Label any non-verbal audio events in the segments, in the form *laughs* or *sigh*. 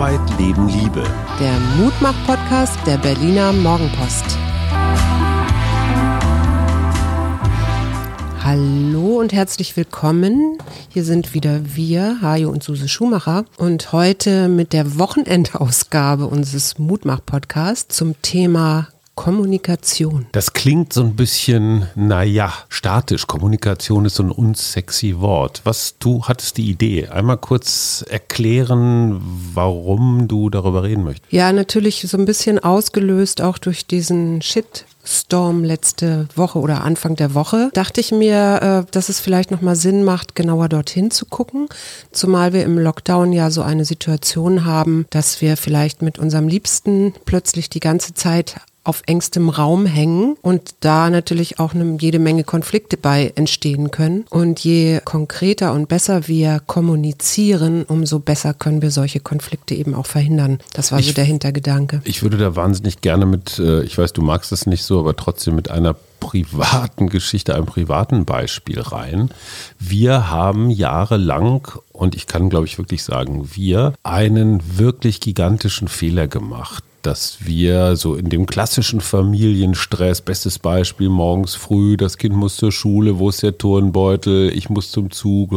Arbeit, Leben, Liebe. Der Mutmach-Podcast der Berliner Morgenpost. Hallo und herzlich willkommen. Hier sind wieder wir, Hajo und Suse Schumacher. Und heute mit der Wochenendausgabe unseres Mutmach-Podcasts zum Thema Kommunikation. Das klingt so ein bisschen, naja, statisch. Kommunikation ist so ein unsexy Wort. Was, du hattest die Idee. Einmal kurz erklären, warum du darüber reden möchtest. Ja, natürlich so ein bisschen ausgelöst auch durch diesen Shit Storm letzte Woche oder Anfang der Woche, dachte ich mir, äh, dass es vielleicht nochmal Sinn macht, genauer dorthin zu gucken. Zumal wir im Lockdown ja so eine Situation haben, dass wir vielleicht mit unserem Liebsten plötzlich die ganze Zeit auf engstem Raum hängen und da natürlich auch eine, jede Menge Konflikte bei entstehen können. Und je konkreter und besser wir kommunizieren, umso besser können wir solche Konflikte eben auch verhindern. Das war ich, so der Hintergedanke. Ich würde da wahnsinnig gerne mit, äh, ich weiß, du magst es nicht so, aber trotzdem mit einer privaten Geschichte, einem privaten Beispiel rein. Wir haben jahrelang, und ich kann, glaube ich, wirklich sagen, wir einen wirklich gigantischen Fehler gemacht dass wir so in dem klassischen Familienstress, bestes Beispiel, morgens früh, das Kind muss zur Schule, wo ist der Turnbeutel, ich muss zum Zug,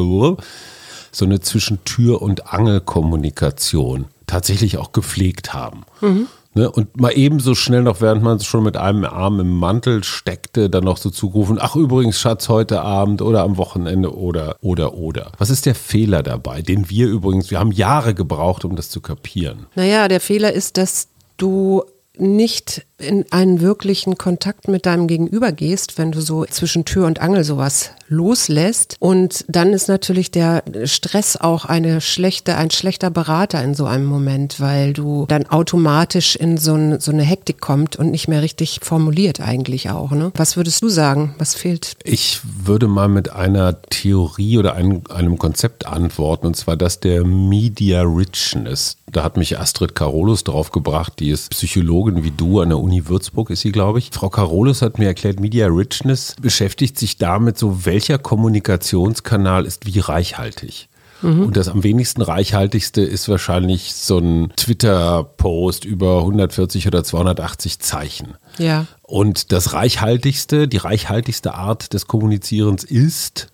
so eine Zwischentür- und Angelkommunikation tatsächlich auch gepflegt haben. Mhm. Ne, und mal ebenso schnell noch, während man schon mit einem Arm im Mantel steckte, dann noch so zugerufen, ach übrigens, Schatz, heute Abend oder am Wochenende oder, oder, oder. Was ist der Fehler dabei, den wir übrigens, wir haben Jahre gebraucht, um das zu kapieren? Naja, der Fehler ist, dass du nicht in einen wirklichen Kontakt mit deinem Gegenüber gehst, wenn du so zwischen Tür und Angel sowas loslässt. Und dann ist natürlich der Stress auch eine schlechte, ein schlechter Berater in so einem Moment, weil du dann automatisch in so, ein, so eine Hektik kommt und nicht mehr richtig formuliert eigentlich auch. Ne? Was würdest du sagen? Was fehlt? Ich würde mal mit einer Theorie oder einem, einem Konzept antworten, und zwar das der Media Richness. Da hat mich Astrid Carolus drauf gebracht, die ist Psychologin wie du an der Uni Würzburg ist sie, glaube ich. Frau Carolus hat mir erklärt, Media Richness beschäftigt sich damit, so welcher Kommunikationskanal ist wie reichhaltig. Mhm. Und das am wenigsten reichhaltigste ist wahrscheinlich so ein Twitter-Post über 140 oder 280 Zeichen. Ja. Und das reichhaltigste, die reichhaltigste Art des Kommunizierens ist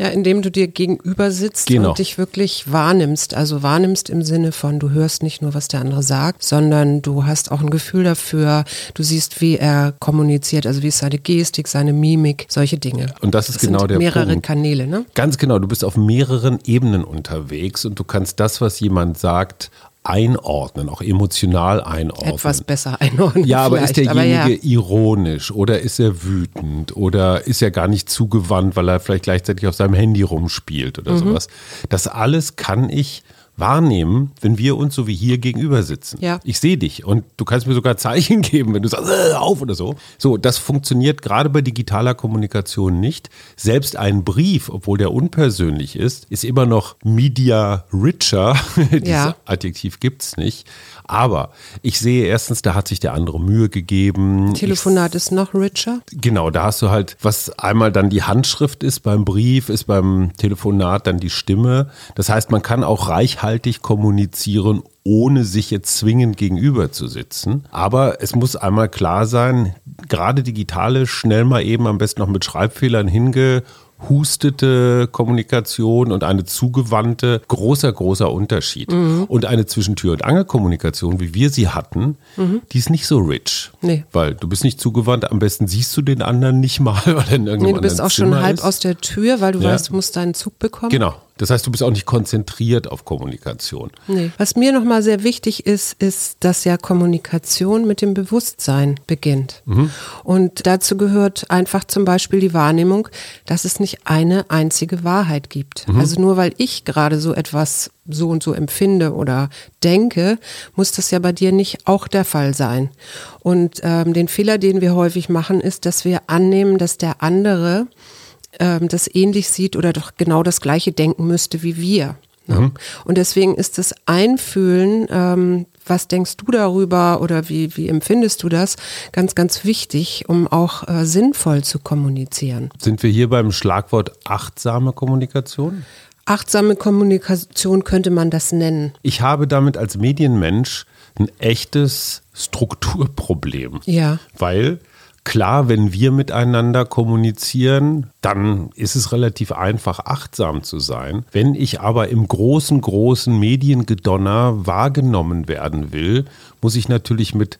ja, indem du dir gegenüber sitzt genau. und dich wirklich wahrnimmst. Also wahrnimmst im Sinne von, du hörst nicht nur, was der andere sagt, sondern du hast auch ein Gefühl dafür, du siehst, wie er kommuniziert, also wie ist seine Gestik, seine Mimik, solche Dinge. Und das ist das genau der mehrere Punkt. Kanäle, ne? Ganz genau, du bist auf mehreren Ebenen unterwegs und du kannst das, was jemand sagt, einordnen, auch emotional einordnen. Etwas besser einordnen. Ja, aber ist derjenige ja. ironisch oder ist er wütend oder ist er gar nicht zugewandt, weil er vielleicht gleichzeitig auf seinem Handy rumspielt oder mhm. sowas. Das alles kann ich wahrnehmen, wenn wir uns so wie hier gegenüber sitzen. Ja. Ich sehe dich und du kannst mir sogar Zeichen *laughs* geben, wenn du sagst, äh, auf oder so. So, das funktioniert gerade bei digitaler Kommunikation nicht. Selbst ein Brief, obwohl der unpersönlich ist, ist immer noch media richer. *laughs* Dieses ja. Adjektiv gibt es nicht. Aber ich sehe erstens, da hat sich der andere Mühe gegeben. Telefonat ich, ist noch richer. Genau, da hast du halt, was einmal dann die Handschrift ist beim Brief, ist beim Telefonat dann die Stimme. Das heißt, man kann auch reichhaltig kommunizieren, ohne sich jetzt zwingend gegenüber zu sitzen. Aber es muss einmal klar sein, gerade digitale, schnell mal eben am besten noch mit Schreibfehlern hinge hustete Kommunikation und eine zugewandte, großer, großer Unterschied. Mhm. Und eine Zwischentür- und Angelkommunikation, wie wir sie hatten, mhm. die ist nicht so rich. Nee. Weil du bist nicht zugewandt, am besten siehst du den anderen nicht mal, *laughs* weil er in irgendeinem nee, du bist auch Zimmer schon halb ist. aus der Tür, weil du ja. weißt, du musst deinen Zug bekommen. Genau. Das heißt, du bist auch nicht konzentriert auf Kommunikation. Nee. Was mir nochmal sehr wichtig ist, ist, dass ja Kommunikation mit dem Bewusstsein beginnt. Mhm. Und dazu gehört einfach zum Beispiel die Wahrnehmung, dass es nicht eine einzige Wahrheit gibt. Mhm. Also nur weil ich gerade so etwas so und so empfinde oder denke, muss das ja bei dir nicht auch der Fall sein. Und ähm, den Fehler, den wir häufig machen, ist, dass wir annehmen, dass der andere ähm, das ähnlich sieht oder doch genau das gleiche denken müsste wie wir. Ne? Mhm. Und deswegen ist das Einfühlen, ähm, was denkst du darüber oder wie, wie empfindest du das, ganz, ganz wichtig, um auch äh, sinnvoll zu kommunizieren. Sind wir hier beim Schlagwort achtsame Kommunikation? achtsame Kommunikation könnte man das nennen. Ich habe damit als Medienmensch ein echtes Strukturproblem. Ja. Weil klar, wenn wir miteinander kommunizieren, dann ist es relativ einfach, achtsam zu sein. Wenn ich aber im großen, großen Mediengedonner wahrgenommen werden will, muss ich natürlich mit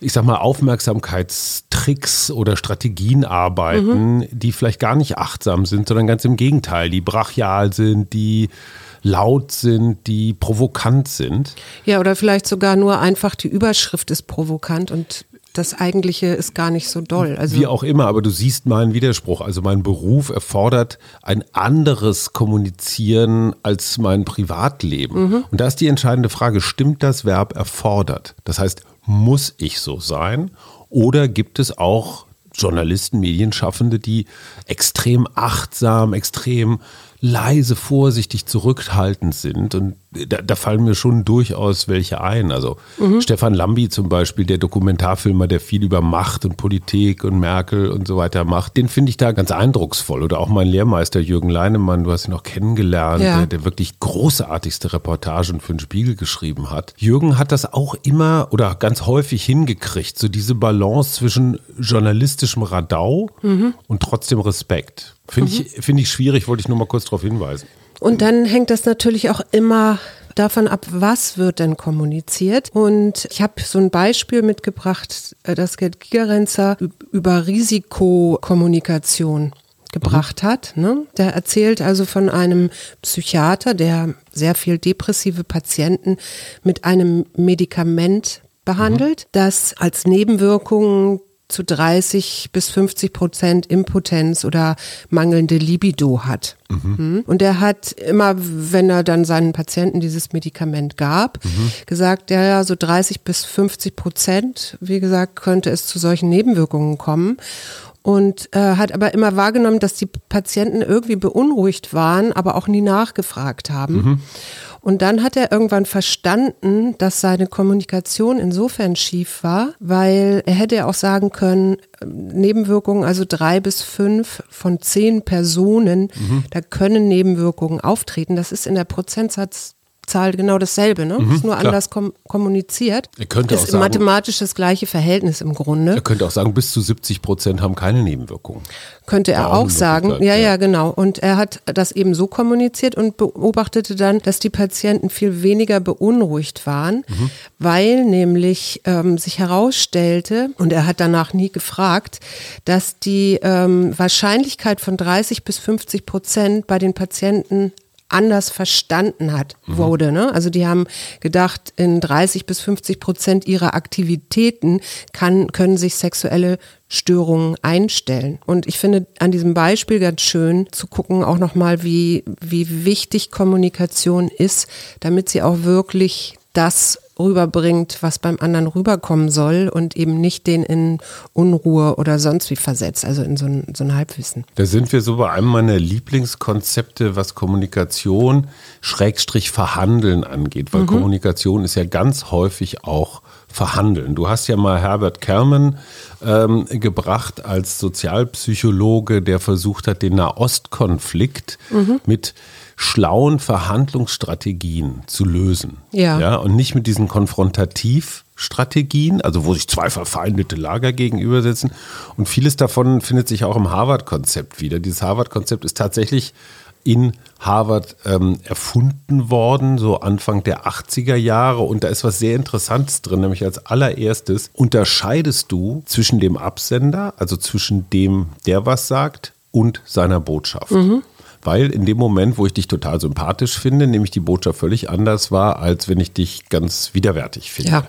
ich sag mal, Aufmerksamkeitstricks oder Strategien arbeiten, mhm. die vielleicht gar nicht achtsam sind, sondern ganz im Gegenteil, die brachial sind, die laut sind, die provokant sind. Ja, oder vielleicht sogar nur einfach die Überschrift ist provokant und das Eigentliche ist gar nicht so doll. Also Wie auch immer, aber du siehst meinen Widerspruch. Also mein Beruf erfordert ein anderes Kommunizieren als mein Privatleben. Mhm. Und da ist die entscheidende Frage, stimmt das Verb erfordert? Das heißt, muss ich so sein? Oder gibt es auch Journalisten, Medienschaffende, die extrem achtsam, extrem leise, vorsichtig, zurückhaltend sind. Und da, da, fallen mir schon durchaus welche ein. Also mhm. Stefan Lambi zum Beispiel, der Dokumentarfilmer, der viel über Macht und Politik und Merkel und so weiter macht, den finde ich da ganz eindrucksvoll. Oder auch mein Lehrmeister Jürgen Leinemann, du hast ihn auch kennengelernt, ja. der, der, wirklich großartigste Reportagen für den Spiegel geschrieben hat. Jürgen hat das auch immer oder ganz häufig hingekriegt, so diese Balance zwischen journalistischem Radau mhm. und trotzdem Respekt. Finde mhm. ich, find ich schwierig, wollte ich nur mal kurz darauf hinweisen. Und dann hängt das natürlich auch immer davon ab, was wird denn kommuniziert. Und ich habe so ein Beispiel mitgebracht, äh, das Gerd Gigerenzer über Risikokommunikation gebracht hat. Ne? Der erzählt also von einem Psychiater, der sehr viel depressive Patienten mit einem Medikament behandelt, mhm. das als Nebenwirkung zu 30 bis 50 Prozent Impotenz oder mangelnde Libido hat. Mhm. Und er hat immer, wenn er dann seinen Patienten dieses Medikament gab, mhm. gesagt, ja, ja, so 30 bis 50 Prozent, wie gesagt, könnte es zu solchen Nebenwirkungen kommen und äh, hat aber immer wahrgenommen, dass die Patienten irgendwie beunruhigt waren, aber auch nie nachgefragt haben. Mhm. Und dann hat er irgendwann verstanden, dass seine Kommunikation insofern schief war, weil er hätte auch sagen können, Nebenwirkungen, also drei bis fünf von zehn Personen, mhm. da können Nebenwirkungen auftreten. Das ist in der Prozentsatz Zahl genau dasselbe, ne? Mhm, ist nur klar. anders kom kommuniziert. Er könnte ist auch sagen, mathematisch das gleiche Verhältnis im Grunde. Er könnte auch sagen, bis zu 70 Prozent haben keine Nebenwirkungen. Könnte er auch sagen. Ja, ja, genau. Und er hat das eben so kommuniziert und beobachtete dann, dass die Patienten viel weniger beunruhigt waren, mhm. weil nämlich ähm, sich herausstellte, und er hat danach nie gefragt, dass die ähm, Wahrscheinlichkeit von 30 bis 50 Prozent bei den Patienten anders verstanden hat, mhm. wurde. Ne? Also die haben gedacht, in 30 bis 50 Prozent ihrer Aktivitäten kann, können sich sexuelle Störungen einstellen. Und ich finde an diesem Beispiel ganz schön zu gucken auch nochmal, wie, wie wichtig Kommunikation ist, damit sie auch wirklich das rüberbringt, was beim anderen rüberkommen soll und eben nicht den in Unruhe oder sonst wie versetzt, also in so ein, so ein Halbwissen. Da sind wir so bei einem meiner Lieblingskonzepte, was Kommunikation, Schrägstrich Verhandeln angeht, weil mhm. Kommunikation ist ja ganz häufig auch Verhandeln. Du hast ja mal Herbert Kerman ähm, gebracht als Sozialpsychologe, der versucht hat, den Nahostkonflikt mhm. mit schlauen Verhandlungsstrategien zu lösen. Ja. ja und nicht mit diesen Konfrontativstrategien, also wo sich zwei verfeindete Lager gegenübersetzen. Und vieles davon findet sich auch im Harvard-Konzept wieder. Dieses Harvard-Konzept ist tatsächlich in Harvard ähm, erfunden worden, so Anfang der 80er Jahre. Und da ist was sehr Interessantes drin, nämlich als allererstes unterscheidest du zwischen dem Absender, also zwischen dem, der was sagt, und seiner Botschaft. Mhm weil in dem Moment, wo ich dich total sympathisch finde, nämlich die Botschaft völlig anders war, als wenn ich dich ganz widerwärtig finde. Ja.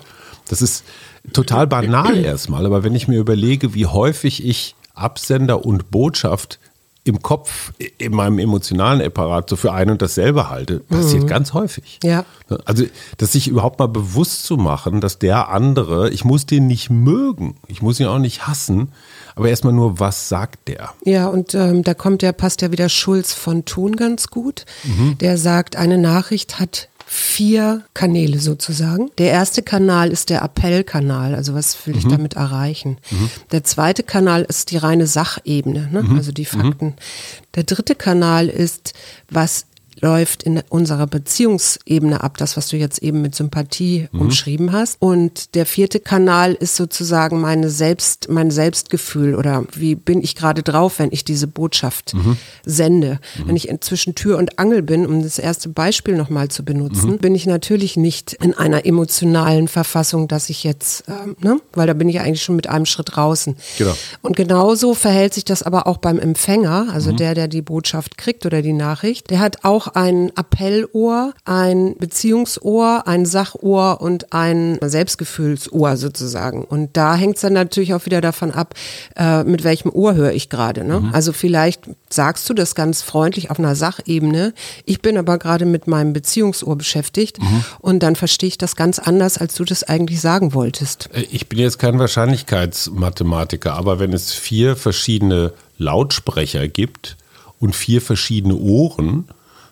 Das ist total banal *clears throat* erstmal, aber wenn ich mir überlege, wie häufig ich Absender und Botschaft im Kopf, in meinem emotionalen Apparat so für ein und dasselbe halte, passiert mhm. ganz häufig. Ja. Also, dass sich überhaupt mal bewusst zu machen, dass der andere, ich muss den nicht mögen, ich muss ihn auch nicht hassen, aber erstmal nur, was sagt der? Ja, und ähm, da kommt ja, passt ja wieder Schulz von Thun ganz gut. Mhm. Der sagt, eine Nachricht hat vier Kanäle sozusagen. Der erste Kanal ist der Appellkanal, also was will ich mhm. damit erreichen. Mhm. Der zweite Kanal ist die reine Sachebene, ne? Mhm. also die Fakten. Der dritte Kanal ist, was läuft in unserer Beziehungsebene ab, das, was du jetzt eben mit Sympathie mhm. umschrieben hast. Und der vierte Kanal ist sozusagen meine Selbst, mein Selbstgefühl oder wie bin ich gerade drauf, wenn ich diese Botschaft mhm. sende. Mhm. Wenn ich zwischen Tür und Angel bin, um das erste Beispiel nochmal zu benutzen, mhm. bin ich natürlich nicht in einer emotionalen Verfassung, dass ich jetzt, ähm, ne, weil da bin ich eigentlich schon mit einem Schritt draußen. Genau. Und genauso verhält sich das aber auch beim Empfänger, also mhm. der, der die Botschaft kriegt oder die Nachricht. Der hat auch ein Appellohr, ein Beziehungsohr, ein Sachohr und ein Selbstgefühlsohr sozusagen. Und da hängt es dann natürlich auch wieder davon ab, äh, mit welchem Ohr höre ich gerade. Ne? Mhm. Also vielleicht sagst du das ganz freundlich auf einer Sachebene. Ich bin aber gerade mit meinem Beziehungsohr beschäftigt mhm. und dann verstehe ich das ganz anders, als du das eigentlich sagen wolltest. Äh, ich bin jetzt kein Wahrscheinlichkeitsmathematiker, aber wenn es vier verschiedene Lautsprecher gibt und vier verschiedene Ohren,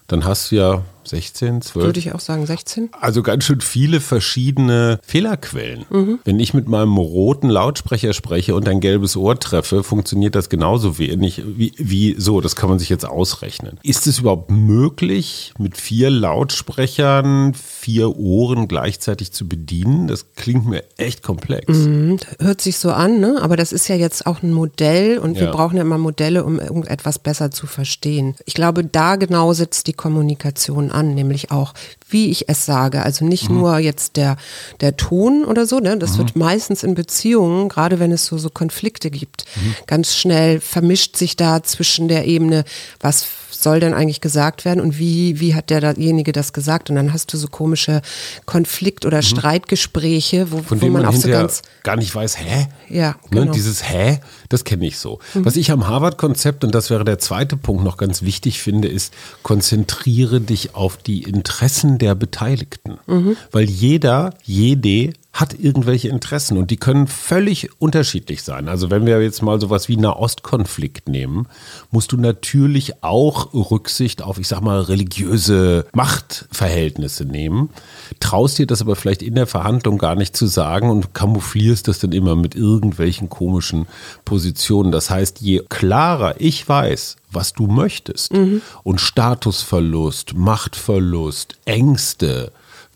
dann hast du ja 16, 12. Würde ich auch sagen, 16. Also ganz schön viele verschiedene Fehlerquellen. Mhm. Wenn ich mit meinem roten Lautsprecher spreche und ein gelbes Ohr treffe, funktioniert das genauso wenig wie, wie so. Das kann man sich jetzt ausrechnen. Ist es überhaupt möglich, mit vier Lautsprechern vier Ohren gleichzeitig zu bedienen? Das klingt mir echt komplex. Mhm, hört sich so an, ne? aber das ist ja jetzt auch ein Modell und ja. wir brauchen ja immer Modelle, um irgendetwas besser zu verstehen. Ich glaube, da genau sitzt die Kommunikation an an, nämlich auch, wie ich es sage. Also nicht mhm. nur jetzt der, der Ton oder so, ne? das mhm. wird meistens in Beziehungen, gerade wenn es so, so Konflikte gibt, mhm. ganz schnell vermischt sich da zwischen der Ebene, was soll denn eigentlich gesagt werden und wie, wie hat derjenige das gesagt? Und dann hast du so komische Konflikt- oder mhm. Streitgespräche, wo, Von wo man, man auch so ganz gar nicht weiß, hä? Ja, ne, genau. Ne, dieses Hä, das kenne ich so. Mhm. Was ich am Harvard-Konzept, und das wäre der zweite Punkt, noch ganz wichtig finde, ist, konzentriere dich auf die Interessen der Beteiligten. Mhm. Weil jeder, jede hat irgendwelche Interessen und die können völlig unterschiedlich sein. Also wenn wir jetzt mal sowas wie Nahostkonflikt nehmen, musst du natürlich auch Rücksicht auf, ich sag mal, religiöse Machtverhältnisse nehmen, traust dir das aber vielleicht in der Verhandlung gar nicht zu sagen und camouflierst das dann immer mit irgendwelchen komischen Positionen. Das heißt, je klarer ich weiß, was du möchtest mhm. und Statusverlust, Machtverlust, Ängste,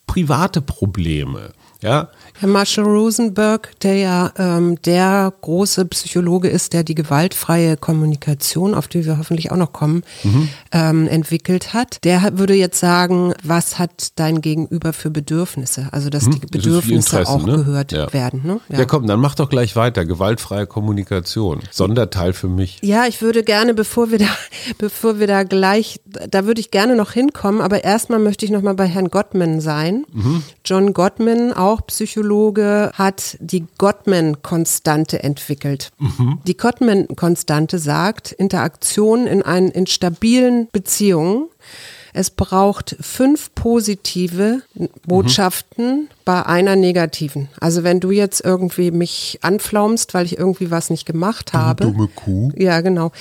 private Probleme, ja, Herr Marshall Rosenberg, der ja ähm, der große Psychologe ist, der die gewaltfreie Kommunikation, auf die wir hoffentlich auch noch kommen, mhm. ähm, entwickelt hat, der würde jetzt sagen, was hat dein Gegenüber für Bedürfnisse? Also dass mhm. die Bedürfnisse das auch ne? gehört ja. werden. Ne? Ja. ja, komm, dann mach doch gleich weiter. Gewaltfreie Kommunikation. Sonderteil für mich. Ja, ich würde gerne, bevor wir da, *laughs* bevor wir da gleich, da würde ich gerne noch hinkommen, aber erstmal möchte ich noch mal bei Herrn Gottman sein. Mhm. John Gottman, auch Psychologe Psychologe hat die Gottman-Konstante entwickelt. Mhm. Die Gottman-Konstante sagt, Interaktion in, einen, in stabilen Beziehungen es braucht fünf positive Botschaften mhm. bei einer negativen. Also wenn du jetzt irgendwie mich anflaumst, weil ich irgendwie was nicht gemacht habe. Du dumme Kuh. Ja, genau.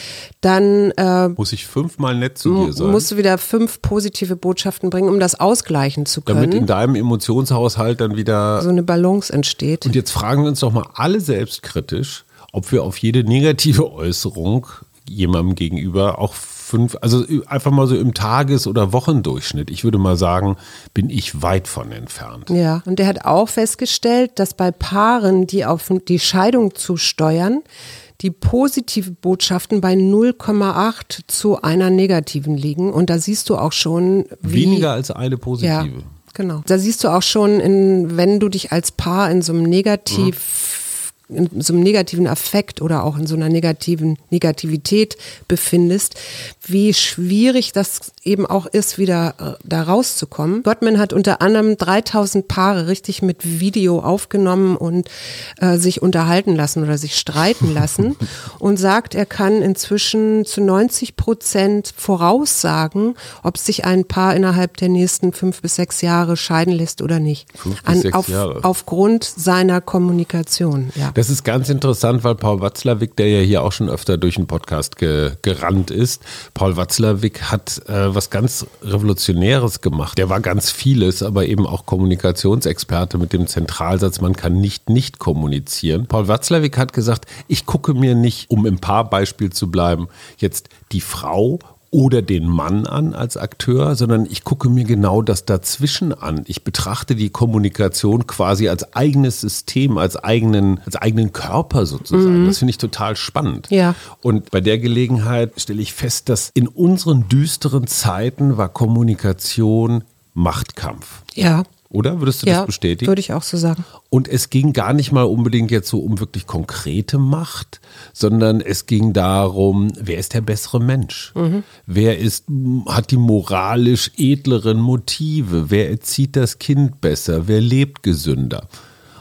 Dann äh, muss ich fünfmal nett zu dir sein. Musst du wieder fünf positive Botschaften bringen, um das ausgleichen zu können. Damit in deinem Emotionshaushalt dann wieder so eine Balance entsteht. Und jetzt fragen wir uns doch mal alle selbstkritisch, ob wir auf jede negative Äußerung jemandem gegenüber auch fünf, also einfach mal so im Tages- oder Wochendurchschnitt, ich würde mal sagen, bin ich weit von entfernt. Ja, und der hat auch festgestellt, dass bei Paaren, die auf die Scheidung zusteuern, die positive Botschaften bei 0,8 zu einer negativen liegen. Und da siehst du auch schon, wie. Weniger als eine positive. Ja, genau. Da siehst du auch schon, in, wenn du dich als Paar in so einem Negativ. Mhm in so einem negativen Affekt oder auch in so einer negativen Negativität befindest, wie schwierig das eben auch ist, wieder äh, da rauszukommen. Gottman hat unter anderem 3000 Paare richtig mit Video aufgenommen und äh, sich unterhalten lassen oder sich streiten *laughs* lassen und sagt, er kann inzwischen zu 90 Prozent voraussagen, ob sich ein Paar innerhalb der nächsten fünf bis sechs Jahre scheiden lässt oder nicht. Fünf bis An, sechs auf, Jahre. Aufgrund seiner Kommunikation. Ja. Das ist ganz interessant, weil Paul Watzlawick, der ja hier auch schon öfter durch den Podcast ge gerannt ist, Paul Watzlawick hat äh, was ganz Revolutionäres gemacht. Der war ganz vieles, aber eben auch Kommunikationsexperte mit dem Zentralsatz, man kann nicht nicht kommunizieren. Paul Watzlawick hat gesagt, ich gucke mir nicht, um im Paarbeispiel zu bleiben, jetzt die Frau oder den Mann an als Akteur, sondern ich gucke mir genau das dazwischen an. Ich betrachte die Kommunikation quasi als eigenes System, als eigenen, als eigenen Körper sozusagen. Mhm. Das finde ich total spannend. Ja. Und bei der Gelegenheit stelle ich fest, dass in unseren düsteren Zeiten war Kommunikation Machtkampf. Ja. Oder würdest du ja, das bestätigen? Würde ich auch so sagen. Und es ging gar nicht mal unbedingt jetzt so um wirklich konkrete Macht, sondern es ging darum, wer ist der bessere Mensch? Mhm. Wer ist, hat die moralisch edleren Motive? Wer erzieht das Kind besser? Wer lebt gesünder?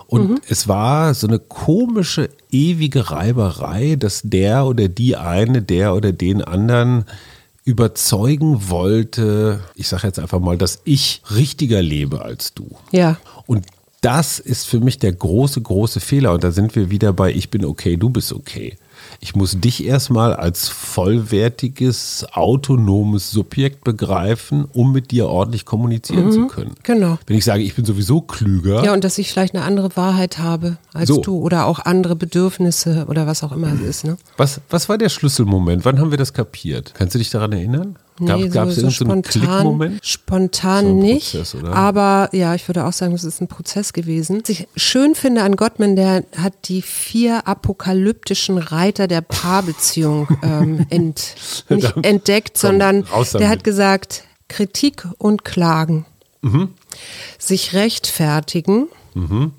Und mhm. es war so eine komische, ewige Reiberei, dass der oder die eine, der oder den anderen überzeugen wollte, ich sage jetzt einfach mal, dass ich richtiger lebe als du. Ja. Und das ist für mich der große, große Fehler. Und da sind wir wieder bei, ich bin okay, du bist okay. Ich muss dich erstmal als vollwertiges, autonomes Subjekt begreifen, um mit dir ordentlich kommunizieren mhm, zu können. Genau. Wenn ich sage, ich bin sowieso klüger. Ja, und dass ich vielleicht eine andere Wahrheit habe als so. du oder auch andere Bedürfnisse oder was auch immer es ist. Ne? Was, was war der Schlüsselmoment? Wann haben wir das kapiert? Kannst du dich daran erinnern? Nee, Gab es so, so spontan, spontan so nicht. Prozess, aber ja, ich würde auch sagen, es ist ein Prozess gewesen. Was ich schön finde an Gottman, der hat die vier apokalyptischen Reiter der Paarbeziehung *laughs* ähm, ent, nicht entdeckt, sondern der hat gesagt, Kritik und Klagen. Mhm. Sich rechtfertigen Mhm.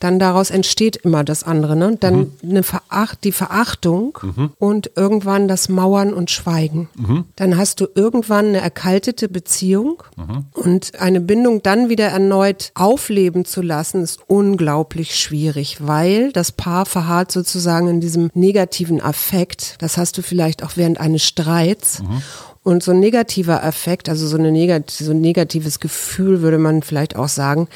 Dann daraus entsteht immer das andere. Ne? Dann mhm. eine Veracht, die Verachtung mhm. und irgendwann das Mauern und Schweigen. Mhm. Dann hast du irgendwann eine erkaltete Beziehung mhm. und eine Bindung dann wieder erneut aufleben zu lassen, ist unglaublich schwierig, weil das Paar verharrt sozusagen in diesem negativen Affekt. Das hast du vielleicht auch während eines Streits. Mhm. Und so ein negativer Effekt, also so, eine negat so ein negatives Gefühl, würde man vielleicht auch sagen,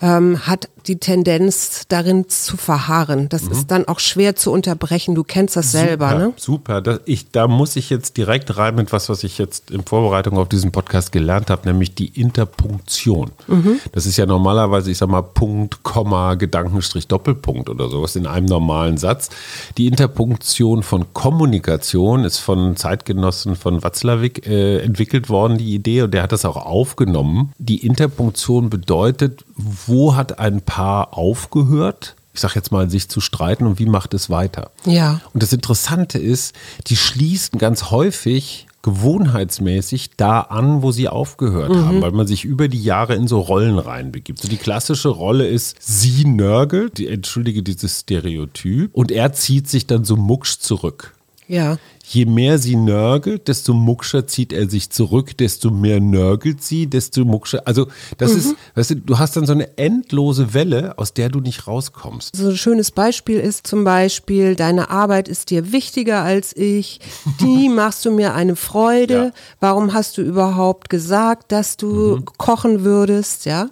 ähm, hat die Tendenz darin zu verharren. Das mhm. ist dann auch schwer zu unterbrechen. Du kennst das super, selber, ne? Super. Das, ich, da muss ich jetzt direkt rein mit was, was ich jetzt in Vorbereitung auf diesen Podcast gelernt habe, nämlich die Interpunktion. Mhm. Das ist ja normalerweise, ich sag mal, Punkt, Komma, Gedankenstrich, Doppelpunkt oder sowas in einem normalen Satz. Die Interpunktion von Kommunikation ist von Zeitgenossen von Watzlawick äh, entwickelt worden, die Idee, und der hat das auch aufgenommen. Die Interpunktion bedeutet, wo hat ein Paar aufgehört? ich sag jetzt mal, sich zu streiten und wie macht es weiter. Ja. Und das Interessante ist, die schließen ganz häufig gewohnheitsmäßig da an, wo sie aufgehört mhm. haben, weil man sich über die Jahre in so Rollen reinbegibt. So die klassische Rolle ist, sie nörgelt, die, entschuldige dieses Stereotyp, und er zieht sich dann so mucksch zurück. Ja. Je mehr sie nörgelt, desto muckscher zieht er sich zurück, desto mehr nörgelt sie, desto muckscher. Also, das mhm. ist, weißt du, du hast dann so eine endlose Welle, aus der du nicht rauskommst. So ein schönes Beispiel ist zum Beispiel, deine Arbeit ist dir wichtiger als ich, die *laughs* machst du mir eine Freude. Ja. Warum hast du überhaupt gesagt, dass du mhm. kochen würdest, ja?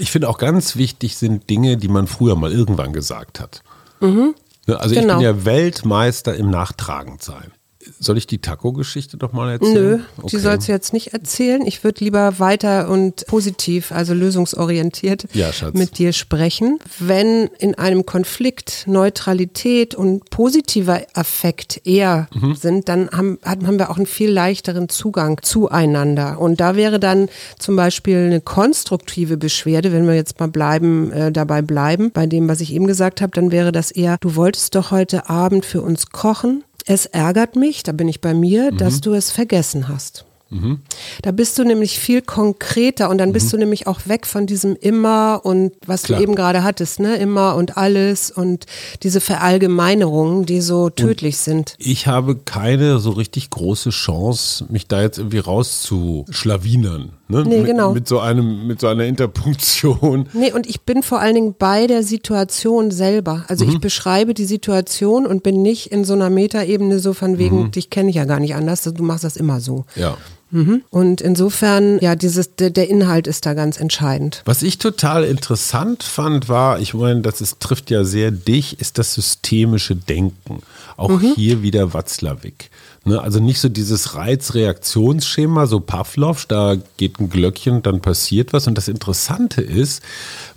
Ich finde auch ganz wichtig sind Dinge, die man früher mal irgendwann gesagt hat. Mhm. Ne, also genau. ich bin genau. ja Weltmeister im Nachtragendsein. Soll ich die Taco-Geschichte doch mal erzählen? Nö, okay. die sollst du jetzt nicht erzählen. Ich würde lieber weiter und positiv, also lösungsorientiert ja, mit dir sprechen. Wenn in einem Konflikt Neutralität und positiver Affekt eher mhm. sind, dann haben, haben wir auch einen viel leichteren Zugang zueinander. Und da wäre dann zum Beispiel eine konstruktive Beschwerde, wenn wir jetzt mal bleiben, äh, dabei bleiben, bei dem, was ich eben gesagt habe, dann wäre das eher, du wolltest doch heute Abend für uns kochen es ärgert mich, da bin ich bei mir, mhm. dass du es vergessen hast. Mhm. Da bist du nämlich viel konkreter und dann bist mhm. du nämlich auch weg von diesem immer und was Klar. du eben gerade hattest, ne? Immer und alles und diese Verallgemeinerungen, die so tödlich und sind. Ich habe keine so richtig große Chance, mich da jetzt irgendwie rauszuschlawinern. Ne? Nee, genau. Mit, mit, so einem, mit so einer Interpunktion. *laughs* Nee, und ich bin vor allen Dingen bei der Situation selber. Also mhm. ich beschreibe die Situation und bin nicht in so einer Metaebene so von wegen, mhm. dich kenne ich ja gar nicht anders, du machst das immer so. Ja. Mhm. Und insofern, ja, dieses, der, der, Inhalt ist da ganz entscheidend. Was ich total interessant fand, war, ich meine, das ist, trifft ja sehr dich, ist das systemische Denken. Auch mhm. hier wieder Watzlawick. Ne, also nicht so dieses Reizreaktionsschema, so Pavlov, da geht ein Glöckchen, dann passiert was. Und das Interessante ist,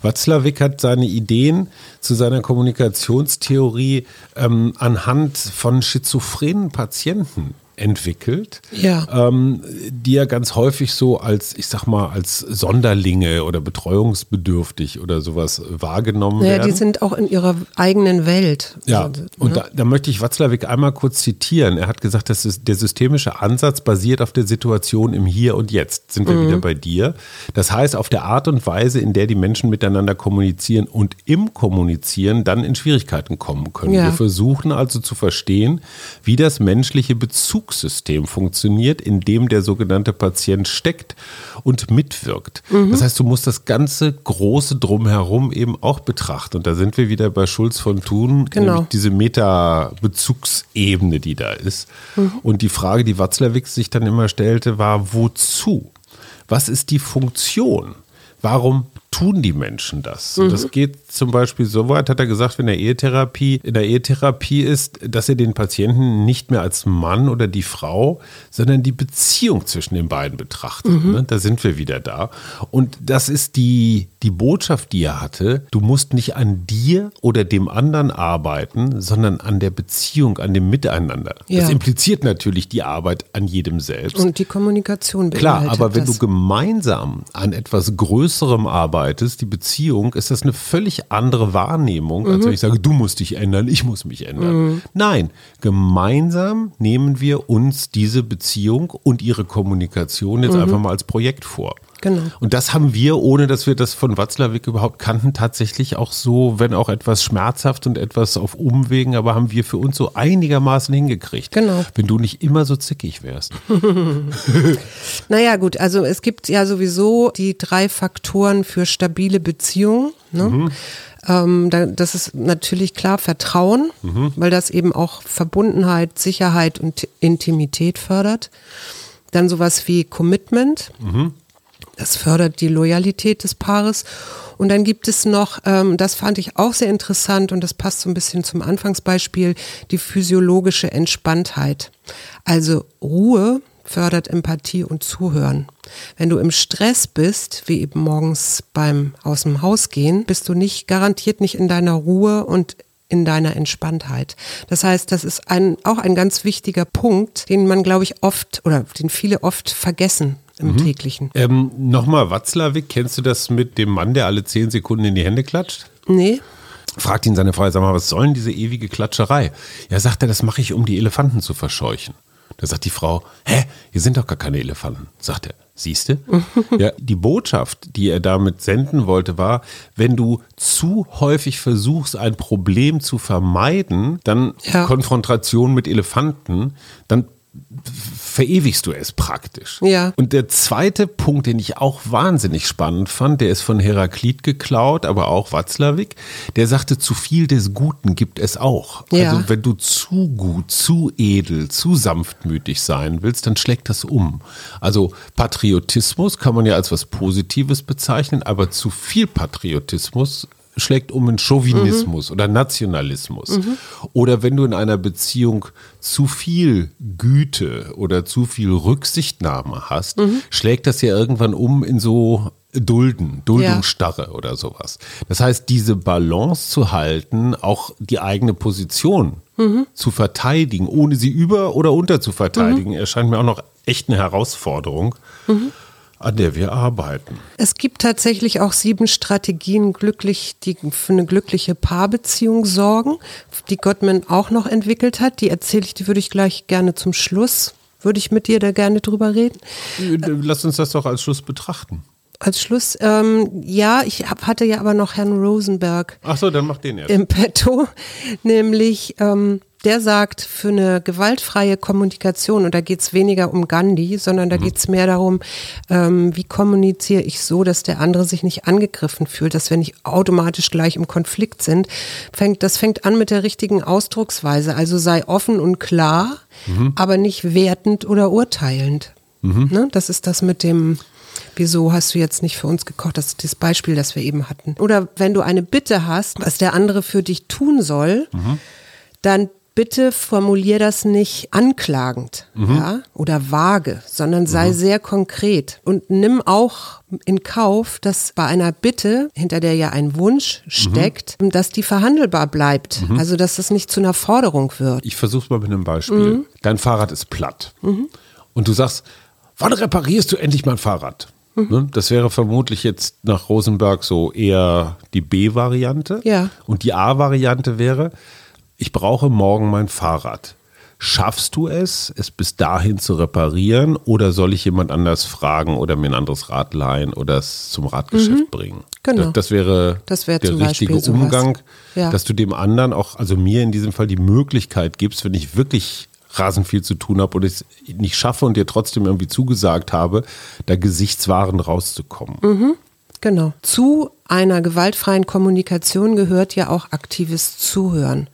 Watzlawick hat seine Ideen zu seiner Kommunikationstheorie ähm, anhand von schizophrenen Patienten entwickelt, Ja. ähm, die ja ganz häufig so als, ich sag mal, als Sonderlinge oder betreuungsbedürftig oder sowas wahrgenommen Naja, werden. die sind auch in ihrer eigenen Welt. Ja, Also, und ne? da, da möchte ich Watzlawick einmal kurz zitieren. Er hat gesagt, dass der systemische Ansatz basiert auf der Situation im Hier und Jetzt. Sind wir Mhm. wieder bei dir. Das heißt, auf der Art und Weise, in der die Menschen miteinander kommunizieren und im Kommunizieren dann in Schwierigkeiten kommen können. Ja. Wir versuchen also zu verstehen, wie das menschliche Bezugssystem funktioniert, in dem der sogenannte Patient steckt und mitwirkt. Mhm. Das heißt, du musst das ganze große Drumherum eben auch betrachten. Und da sind wir wieder bei Schulz von Thun, Genau. nämlich diese Meta-Bezugsebene, die da ist. Und die Frage, die Watzlawick sich dann immer stellte, war, wozu? Was ist die Funktion? Warum tun die Menschen das? Und das geht zum Beispiel so weit, hat er gesagt, wenn er Ehetherapie, in der Ehetherapie ist, dass er den Patienten nicht mehr als Mann oder die Frau, sondern die Beziehung zwischen den beiden betrachtet. Ne? Da sind wir wieder da. Und das ist die, die Botschaft, die er hatte. Du musst nicht an dir oder dem anderen arbeiten, sondern an der Beziehung, an dem Miteinander. Ja. Das impliziert natürlich die Arbeit an jedem selbst. Und die Kommunikation Klar, aber wenn das. du gemeinsam an etwas Größerem arbeitest, die Beziehung, ist das eine völlig andere Wahrnehmung, als wenn ich sage, du musst dich ändern, ich muss mich ändern. Nein, gemeinsam nehmen wir uns diese Beziehung und ihre Kommunikation jetzt einfach mal als Projekt vor. Genau. Und das haben wir, ohne dass wir das von Watzlawick überhaupt kannten, tatsächlich auch so, wenn auch etwas schmerzhaft und etwas auf Umwegen, aber haben wir für uns so einigermaßen hingekriegt. Genau. Wenn du nicht immer so zickig wärst. *laughs* *laughs* Naja, gut, also es gibt ja sowieso die drei Faktoren für stabile Beziehungen. Ne? Ähm, da, das ist natürlich klar Vertrauen, weil das eben auch Verbundenheit, Sicherheit und Intimität fördert. Dann sowas wie Commitment. Das fördert die Loyalität des Paares. Und dann gibt es noch, ähm, das fand ich auch sehr interessant und das passt so ein bisschen zum Anfangsbeispiel, die physiologische Entspanntheit. Also Ruhe fördert Empathie und Zuhören. Wenn du im Stress bist, wie eben morgens beim aus dem Haus gehen, bist du nicht garantiert nicht in deiner Ruhe und in deiner Entspanntheit. Das heißt, das ist ein, auch ein ganz wichtiger Punkt, den man, glaube ich, oft oder den viele oft vergessen im täglichen. Ähm, Nochmal, Watzlawick, kennst du das mit dem Mann, der alle zehn Sekunden in die Hände klatscht? Nee, Fragt ihn seine Frau, sag mal, was soll denn diese ewige Klatscherei? Ja, sagt er, das mache ich, um die Elefanten zu verscheuchen. Da sagt die Frau, hä, hier sind doch gar keine Elefanten. Sagt er, siehste? *laughs* ja, die Botschaft, die er damit senden wollte, war, wenn du zu häufig versuchst, ein Problem zu vermeiden, dann Ja. Konfrontation mit Elefanten, dann verewigst du es praktisch. Ja. Und der zweite Punkt, den ich auch wahnsinnig spannend fand, der ist von Heraklit geklaut, aber auch Watzlawick, der sagte, zu viel des Guten gibt es auch. Ja. Also wenn du zu gut, zu edel, zu sanftmütig sein willst, dann schlägt das um. Also Patriotismus kann man ja als was Positives bezeichnen, aber zu viel Patriotismus schlägt um in Chauvinismus oder Nationalismus. Oder wenn du in einer Beziehung zu viel Güte oder zu viel Rücksichtnahme hast, schlägt das ja irgendwann um in so Dulden, Duldungsstarre oder sowas. Das heißt, diese Balance zu halten, auch die eigene Position zu verteidigen, ohne sie über- oder unter zu verteidigen, erscheint mir auch noch echt eine Herausforderung, an der wir arbeiten. Es gibt tatsächlich auch sieben Strategien, glücklich, die für eine glückliche Paarbeziehung sorgen, die Gottman auch noch entwickelt hat. Die erzähle ich, die würde ich gleich gerne zum Schluss, würde ich mit dir da gerne drüber reden. Lass uns das doch als Schluss betrachten. Als Schluss, ähm, ja, ich hab, hatte ja aber noch Herrn Rosenberg Ach so, dann mach den erst. im Petto, *laughs* nämlich ähm, der sagt, für eine gewaltfreie Kommunikation, und da geht es weniger um Gandhi, sondern da geht es mehr darum, ähm, wie kommuniziere ich so, dass der andere sich nicht angegriffen fühlt, dass wir nicht automatisch gleich im Konflikt sind. Fängt, das fängt an mit der richtigen Ausdrucksweise, also sei offen und klar, aber nicht wertend oder urteilend. Ne? Das ist das mit dem, Wieso hast du jetzt nicht für uns gekocht? Das ist das Beispiel, das wir eben hatten. Oder wenn du eine Bitte hast, was der andere für dich tun soll, dann bitte formulier das nicht anklagend Mhm. ja, oder vage, sondern sei sehr konkret und nimm auch in Kauf, dass bei einer Bitte, hinter der ja ein Wunsch steckt, Mhm. dass die verhandelbar bleibt. Also dass das nicht zu einer Forderung wird. Ich versuch's mal mit einem Beispiel. Mhm. Dein Fahrrad ist platt. Und du sagst, wann reparierst du endlich mein Fahrrad? Mhm. Ne? Das wäre vermutlich jetzt nach Rosenberg so eher die B-Variante. Ja. Und die A-Variante wäre, ich brauche morgen mein Fahrrad. Schaffst du es, es bis dahin zu reparieren oder soll ich jemand anders fragen oder mir ein anderes Rad leihen oder es zum Radgeschäft bringen? Genau. Das, das wäre Das wäre der richtige Beispiel. Umgang, Ja. dass du dem anderen auch, also mir in diesem Fall die Möglichkeit gibst, wenn ich wirklich rasend viel zu tun habe und es nicht schaffe und dir trotzdem irgendwie zugesagt habe, da gesichtswahrend rauszukommen. Mhm. Genau. Zu einer gewaltfreien Kommunikation gehört ja auch aktives Zuhören.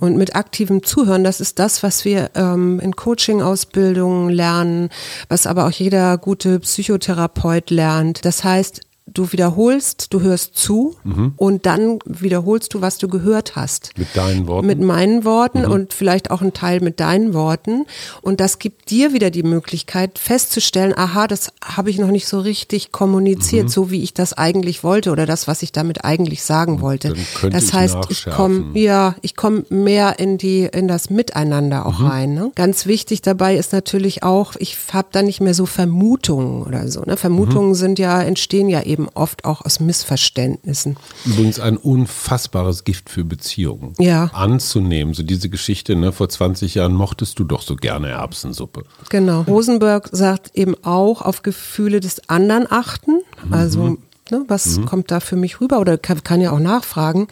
Und mit aktivem Zuhören, das ist das, was wir ähm, in Coaching-Ausbildungen lernen, was aber auch jeder gute Psychotherapeut lernt. Das heißt, du wiederholst, du hörst zu und dann wiederholst du, was du gehört hast. Mit deinen Worten. Mit meinen Worten Mhm. und vielleicht auch ein Teil mit deinen Worten. Und das gibt dir wieder die Möglichkeit festzustellen, aha, das habe ich noch nicht so richtig Mhm. kommuniziert, so wie ich das eigentlich wollte oder das, was ich damit eigentlich sagen wollte. Das ich heißt, ich komme, nachschärfen. ja, ich komme mehr in die, in das Miteinander auch rein. Ne? Ganz wichtig dabei ist natürlich auch, ich habe da nicht mehr so Vermutungen oder so. Ne? Vermutungen sind ja, entstehen ja eben oft auch aus Missverständnissen. Übrigens ein unfassbares Gift für Beziehungen. Ja. Anzunehmen, so diese Geschichte, ne, vor 20 Jahren mochtest du doch so gerne Erbsensuppe. Genau. Rosenberg sagt eben auch auf Gefühle des anderen achten. Also, ne, was kommt da für mich rüber? Oder kann, kann ja auch nachfragen.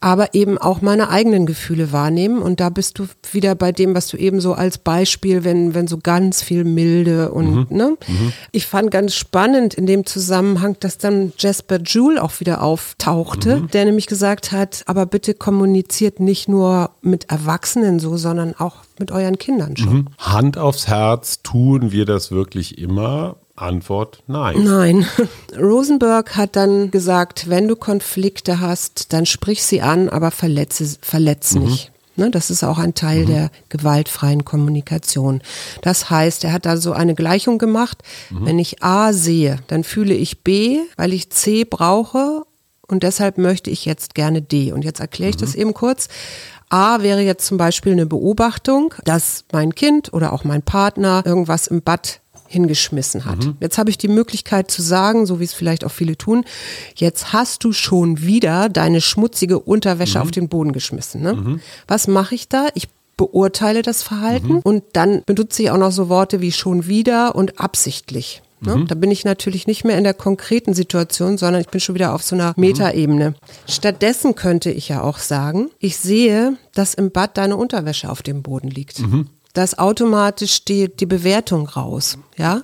Aber eben auch meine eigenen Gefühle wahrnehmen. Und da bist du wieder bei dem, was du eben so als Beispiel, wenn, wenn so ganz viel Milde und, ne? Ich fand ganz spannend in dem Zusammenhang, dass dann Jasper Joule auch wieder auftauchte, der nämlich gesagt hat, aber bitte kommuniziert nicht nur mit Erwachsenen so, sondern auch mit euren Kindern schon. Hand aufs Herz, tun wir das wirklich immer? Antwort nein. Nein. *laughs* Rosenberg hat dann gesagt, wenn du Konflikte hast, dann sprich sie an, aber verletze, verletz nicht. Ne, das ist auch ein Teil der gewaltfreien Kommunikation. Das heißt, er hat da so eine Gleichung gemacht. Wenn ich A sehe, dann fühle ich B, weil ich C brauche und deshalb möchte ich jetzt gerne D. Und jetzt erkläre ich das eben kurz. A wäre jetzt zum Beispiel eine Beobachtung, dass mein Kind oder auch mein Partner irgendwas im Bad hingeschmissen hat. Jetzt habe ich die Möglichkeit zu sagen, so wie es vielleicht auch viele tun, jetzt hast du schon wieder deine schmutzige Unterwäsche auf den Boden geschmissen. Ne? Was mache ich da? Ich beurteile das Verhalten und dann benutze ich auch noch so Worte wie schon wieder und absichtlich. Ne? Da bin ich natürlich nicht mehr in der konkreten Situation, sondern ich bin schon wieder auf so einer Metaebene. Stattdessen könnte ich ja auch sagen, ich sehe, dass im Bad deine Unterwäsche auf dem Boden liegt. Da ist automatisch die, die Bewertung raus. Ja,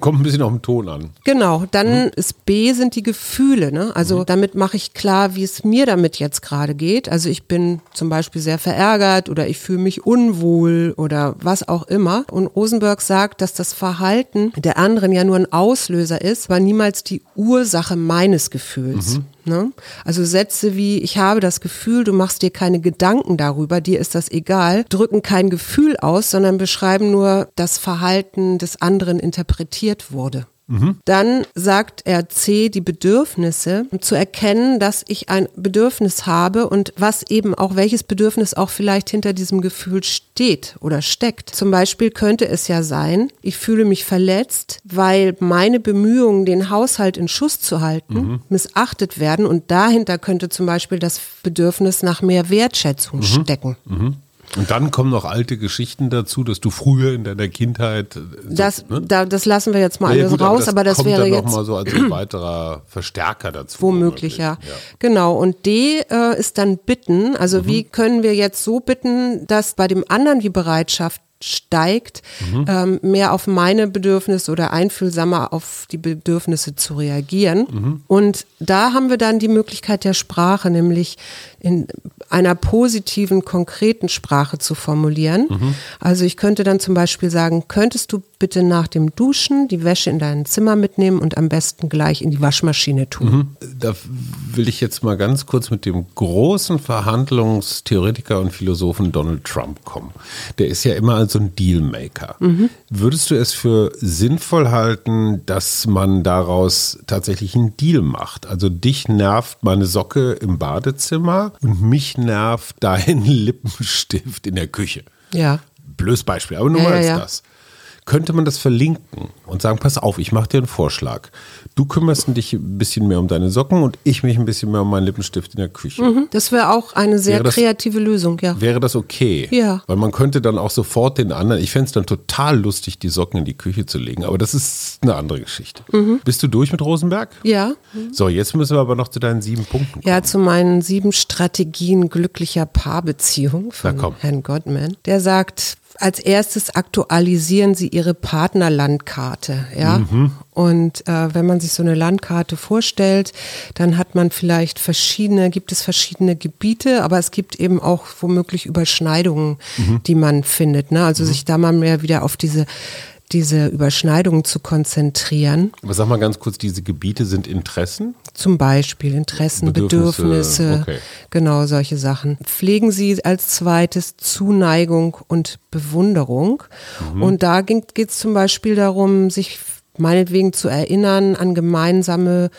Kommt ein bisschen auf den Ton an. genau. Dann ist B sind die Gefühle. Ne? Also damit mache ich klar, wie es mir damit jetzt gerade geht. Also ich bin zum Beispiel sehr verärgert oder ich fühle mich unwohl oder was auch immer. Und Rosenberg sagt, dass das Verhalten der anderen ja nur ein Auslöser ist, aber niemals die Ursache meines Gefühls. Ne? Also Sätze wie, ich habe das Gefühl, du machst dir keine Gedanken darüber, dir ist das egal, drücken kein Gefühl aus, sondern beschreiben nur das Verhalten des anderen interpretiert wurde. Dann sagt er C, die Bedürfnisse, um zu erkennen, dass ich ein Bedürfnis habe und was eben auch, welches Bedürfnis auch vielleicht hinter diesem Gefühl steht oder steckt. Zum Beispiel könnte es ja sein, ich fühle mich verletzt, weil meine Bemühungen, den Haushalt in Schuss zu halten, missachtet werden und dahinter könnte zum Beispiel das Bedürfnis nach mehr Wertschätzung stecken. Und dann kommen noch alte Geschichten dazu, dass du früher in deiner Kindheit. äh, So, Das, ne? da, das lassen wir jetzt mal Ja, alles gut, raus, aber das, kommt wäre dann jetzt noch mal so als ein weiterer Verstärker dazu. womöglich, ja. Genau. Und D äh, ist dann bitten. Also Mhm. wie können wir jetzt so bitten, dass bei dem anderen die Bereitschaft steigt, ähm, mehr auf meine Bedürfnisse oder einfühlsamer auf die Bedürfnisse zu reagieren. Und da haben wir dann die Möglichkeit der Sprache, nämlich in einer positiven, konkreten Sprache zu formulieren. Also ich könnte dann zum Beispiel sagen, könntest du bitte nach dem Duschen die Wäsche in dein Zimmer mitnehmen und am besten gleich in die Waschmaschine tun. Da will ich jetzt mal ganz kurz mit dem großen Verhandlungstheoretiker und Philosophen Donald Trump kommen. Der ist ja immer so ein Dealmaker. Würdest du es für sinnvoll halten, dass man daraus tatsächlich einen Deal macht? Also dich nervt meine Socke im Badezimmer und mich nervt dein *laughs* Lippenstift in der Küche. Ja. Blödes Beispiel, aber nur Ja, mal ja, als ja. das. Könnte man das verlinken und sagen, pass auf, ich mache dir einen Vorschlag. Du kümmerst dich ein bisschen mehr um deine Socken und ich mich ein bisschen mehr um meinen Lippenstift in der Küche. Das wäre auch eine sehr das- kreative Lösung, ja. Wäre das okay? Ja. Weil man könnte dann auch sofort den anderen, ich fände es dann total lustig, die Socken in die Küche zu legen, aber das ist eine andere Geschichte. Mhm. Bist du durch mit Rosenberg? Ja. So, jetzt müssen wir aber noch zu deinen sieben Punkten kommen. Ja, zu meinen sieben Strategien glücklicher Paarbeziehung von. Herrn Gottman. Der sagt, als erstes aktualisieren Sie Ihre Partnerlandkarte. Ja? Mhm. Und äh, wenn man sich so eine Landkarte vorstellt, dann hat man vielleicht verschiedene, gibt es verschiedene Gebiete, aber es gibt eben auch womöglich Überschneidungen, Mhm. die man findet. Ne? Also sich da mal mehr wieder auf diese diese Überschneidungen zu konzentrieren. Aber sag mal ganz kurz, diese Gebiete sind Interessen? Zum Beispiel Interessen, Bedürfnisse, Bedürfnisse, okay. genau solche Sachen. Pflegen Sie als zweites Zuneigung und Bewunderung. Mhm. Und da geht es zum Beispiel darum, sich meinetwegen zu erinnern an gemeinsame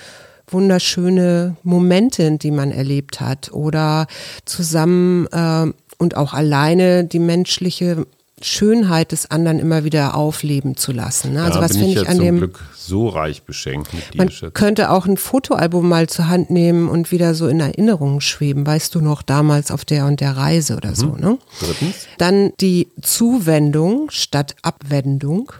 wunderschöne Momente, die man erlebt hat oder zusammen äh, und auch alleine die menschliche Schönheit des anderen immer wieder aufleben zu lassen. Ne? Also da was finde ich ich ja an zum dem Glück so reich beschenkt man Schatz. könnte auch ein Fotoalbum mal zur Hand nehmen und wieder so in Erinnerungen schweben. Weißt du noch damals auf der und der Reise oder so, ne? Drittens? Dann die Zuwendung statt Abwendung.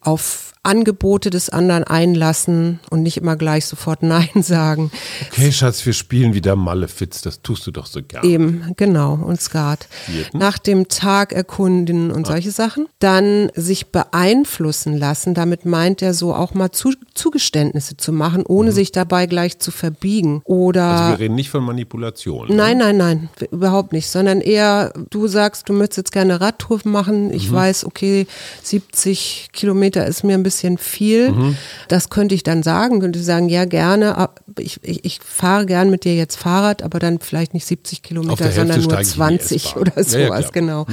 Auf Angebote des anderen einlassen und nicht immer gleich sofort *laughs* Nein sagen. Okay, Schatz, wir spielen wieder Malefiz, das tust du doch so gerne. Eben, genau, und Skat. Viertens? Nach dem Tag erkunden und solche Sachen. Dann sich beeinflussen lassen. Damit meint er so auch mal zu, Zugeständnisse zu machen, ohne sich dabei gleich zu verbiegen. Oder. Also wir reden nicht von Manipulation. ne? Nein, nein, nein, überhaupt nicht, sondern eher, du sagst, du möchtest jetzt gerne Radtour machen. Ich weiß, okay, 70 Kilometer ist mir ein bisschen viel. Das könnte ich dann sagen, könnte ich sagen, ja, gerne. Ich, ich, ich fahre gern mit dir jetzt Fahrrad, aber dann vielleicht nicht 70 Auf Kilometer, sondern nur steige ich in die 20 S-Bahn. oder Ja, ja, sowas, klar. genau.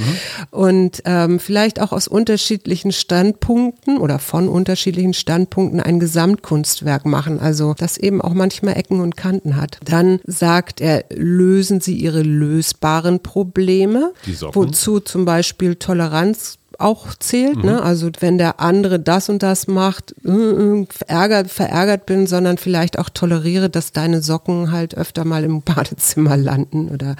Und ähm, vielleicht auch aus unterschiedlichen Standpunkten oder von unterschiedlichen Standpunkten ein Gesamtkunstwerk machen. Also das eben auch manchmal Ecken und Kanten hat. Dann sagt er, lösen Sie Ihre lösbaren Probleme, wozu zum Beispiel Toleranz auch zählt, ne? Also wenn der andere das und das macht, äh, verärgert, verärgert bin, sondern vielleicht auch toleriere, dass deine Socken halt öfter mal im *laughs* Badezimmer landen oder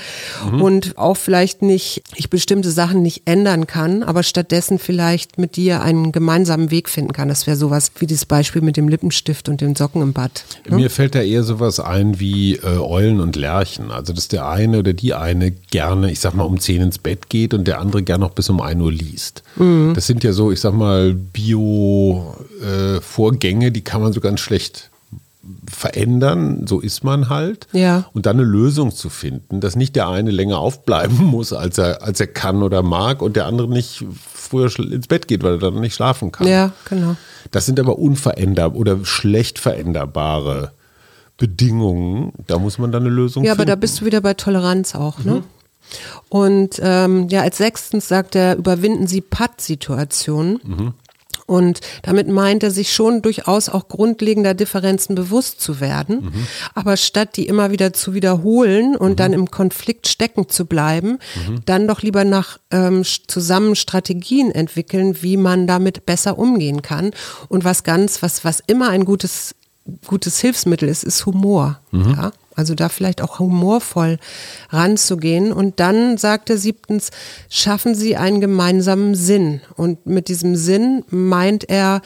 und auch vielleicht nicht, ich bestimmte Sachen nicht ändern kann, aber stattdessen vielleicht mit dir einen gemeinsamen Weg finden kann. Das wäre sowas wie das Beispiel mit dem Lippenstift und den Socken im Bad. Ne? Mir fällt da eher sowas ein wie äh, Eulen und Lerchen. Also, dass der eine oder die eine gerne, ich sag mal, um 10 ins Bett geht und der andere gerne noch bis um 1 Uhr liest. Das sind ja so, ich sag mal, Bio-Vorgänge, die kann man so ganz schlecht verändern, so ist man halt. Ja. Und dann eine Lösung zu finden, dass nicht der eine länger aufbleiben *laughs* muss, als er, als er kann oder mag und der andere nicht früher ins Bett geht, weil er dann nicht schlafen kann. Ja, genau. Das sind aber unveränderbar oder schlecht veränderbare Bedingungen. Da muss man dann eine Lösung Ja, finden. aber da bist du wieder bei Toleranz auch, ne? Und ähm, ja, als sechstens sagt er, überwinden Sie Pattsituationen. Und damit meint er sich schon durchaus auch grundlegender Differenzen bewusst zu werden. Aber statt die immer wieder zu wiederholen und dann im Konflikt stecken zu bleiben, dann doch lieber nach ähm, zusammen Strategien entwickeln, wie man damit besser umgehen kann. Und was ganz, was, was immer ein gutes gutes Hilfsmittel ist, ist Humor. Ja? Also da vielleicht auch humorvoll ranzugehen. Und dann sagt er siebtens, schaffen Sie einen gemeinsamen Sinn. Und mit diesem Sinn meint er,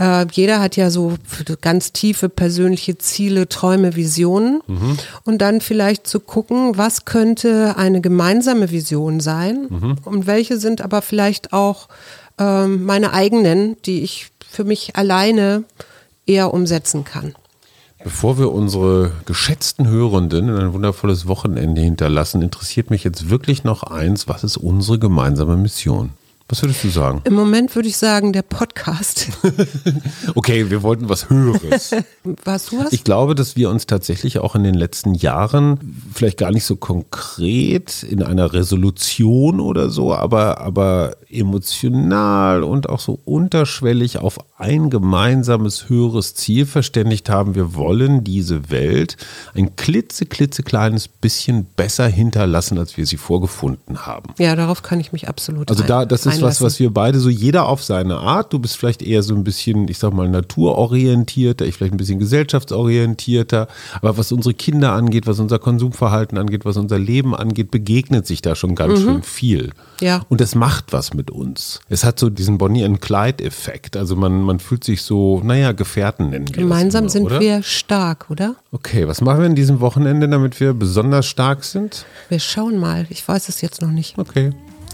Äh, jeder hat ja so ganz tiefe persönliche Ziele, Träume, Visionen. Mhm. Und dann vielleicht zu gucken, was könnte eine gemeinsame Vision sein mhm. und welche sind aber vielleicht auch ähm, meine eigenen, die ich für mich alleine eher umsetzen kann. Bevor wir unsere geschätzten Hörenden in ein wundervolles Wochenende hinterlassen, interessiert mich jetzt wirklich noch eins, was ist unsere gemeinsame Mission? Was würdest du sagen? Im Moment würde ich sagen, der Podcast. *laughs* okay, wir wollten was Höheres. *laughs* Was du hast? Ich glaube, dass wir uns tatsächlich auch in den letzten Jahren, vielleicht gar nicht so konkret in einer Resolution oder so, aber, aber emotional und auch so unterschwellig auf ein gemeinsames höheres Ziel verständigt haben. Wir wollen diese Welt ein klitze, klitzekleines bisschen besser hinterlassen, als wir sie vorgefunden haben. Ja, darauf kann ich mich absolut Also da, das ist was, was wir beide so jeder auf seine Art. Du bist vielleicht eher so ein bisschen, ich sag mal, naturorientierter, ich vielleicht ein bisschen gesellschaftsorientierter. Aber was unsere Kinder angeht, was unser Konsumverhalten angeht, was unser Leben angeht, begegnet sich da schon ganz mhm. schön viel. Ja. Und das macht was mit uns. Es hat so diesen Bonnie and Clyde-Effekt. Also man, man fühlt sich so, naja, Gefährten nennen wir Gemeinsam immer, sind oder? wir stark, oder? Okay, was machen wir in diesem Wochenende, damit wir besonders stark sind? Wir schauen mal. Ich weiß es jetzt noch nicht. Okay.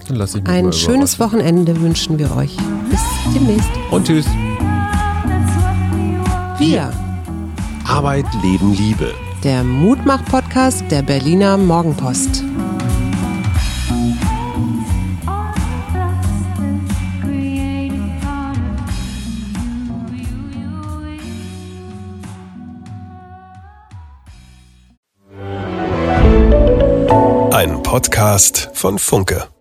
Dann lass ich mich Ein schönes Wochenende wünschen wir euch. Bis demnächst. Und tschüss. Wir. Arbeit, Leben, Liebe. Der Mutmach-Podcast der Berliner Morgenpost. Podcast von Funke.